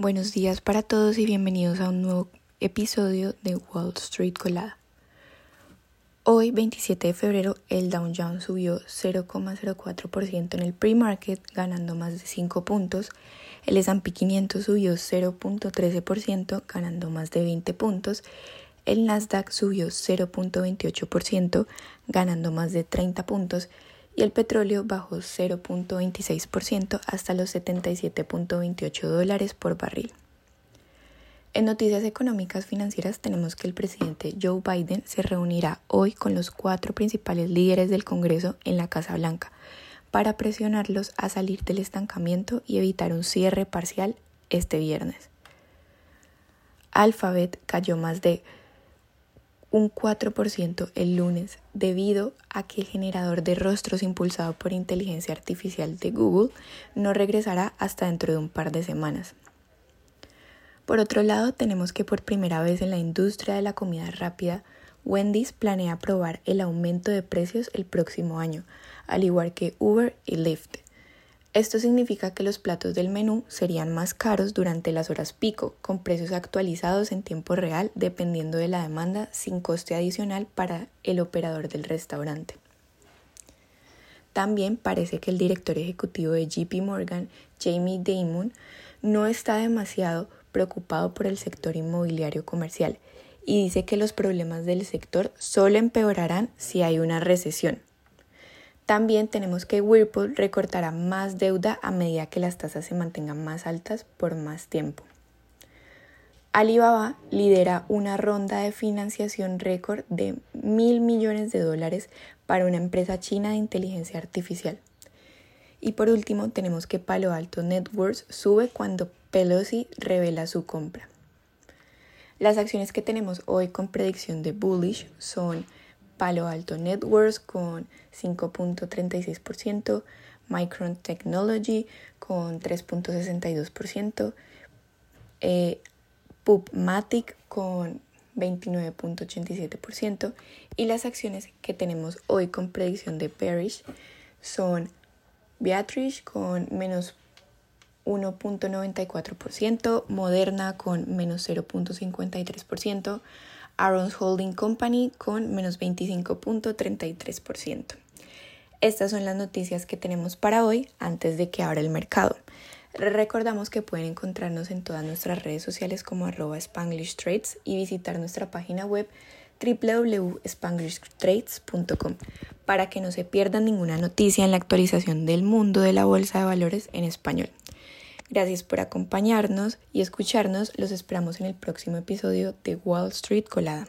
Buenos días para todos y bienvenidos a un nuevo episodio de Wall Street Colada. Hoy, 27 de febrero, el Dow Jones subió 0,04% en el pre-market, ganando más de 5 puntos. El S&P 500 subió 0.13%, ganando más de 20 puntos. El Nasdaq subió 0.28%, ganando más de 30 puntos y el petróleo bajó 0.26% hasta los 77.28 dólares por barril. En noticias económicas financieras tenemos que el presidente Joe Biden se reunirá hoy con los cuatro principales líderes del Congreso en la Casa Blanca para presionarlos a salir del estancamiento y evitar un cierre parcial este viernes. Alphabet cayó más de un 4% el lunes debido a que el generador de rostros impulsado por inteligencia artificial de Google no regresará hasta dentro de un par de semanas. Por otro lado, tenemos que por primera vez en la industria de la comida rápida, Wendy's planea aprobar el aumento de precios el próximo año, al igual que Uber y Lyft. Esto significa que los platos del menú serían más caros durante las horas pico, con precios actualizados en tiempo real dependiendo de la demanda sin coste adicional para el operador del restaurante. También parece que el director ejecutivo de JP Morgan, Jamie Dimon, no está demasiado preocupado por el sector inmobiliario comercial y dice que los problemas del sector solo empeorarán si hay una recesión. También tenemos que Whirlpool recortará más deuda a medida que las tasas se mantengan más altas por más tiempo. Alibaba lidera una ronda de financiación récord de mil millones de dólares para una empresa china de inteligencia artificial. Y por último, tenemos que Palo Alto Networks sube cuando Pelosi revela su compra. Las acciones que tenemos hoy con predicción de bullish son Palo Alto Networks con 5.36%, Micron Technology con 3.62%, eh, PubMatic con 29.87% y las acciones que tenemos hoy con predicción de bearish son Beatrice con menos 1.94%, Moderna con menos 0.53%, Aaron's Holding Company con menos 25.33%. Estas son las noticias que tenemos para hoy antes de que abra el mercado. Recordamos que pueden encontrarnos en todas nuestras redes sociales como arroba Spanglish y visitar nuestra página web www.spanglishtrades.com para que no se pierdan ninguna noticia en la actualización del mundo de la bolsa de valores en español. Gracias por acompañarnos y escucharnos. Los esperamos en el próximo episodio de Wall Street Colada.